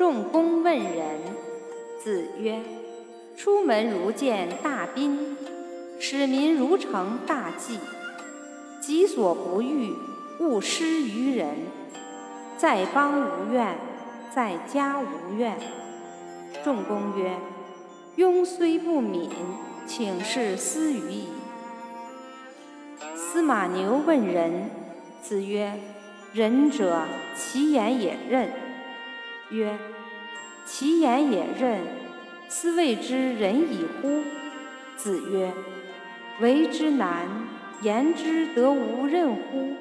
仲弓问仁。子曰：“出门如见大宾，使民如承大祭。己所不欲，勿施于人。在邦无怨，在家无怨。”仲弓曰：“庸虽不敏，请事斯语矣。”司马牛问仁。子曰：“仁者，其言也任。”曰：“其言也任，斯谓之仁矣乎？”子曰：“为之难，言之得无任乎？”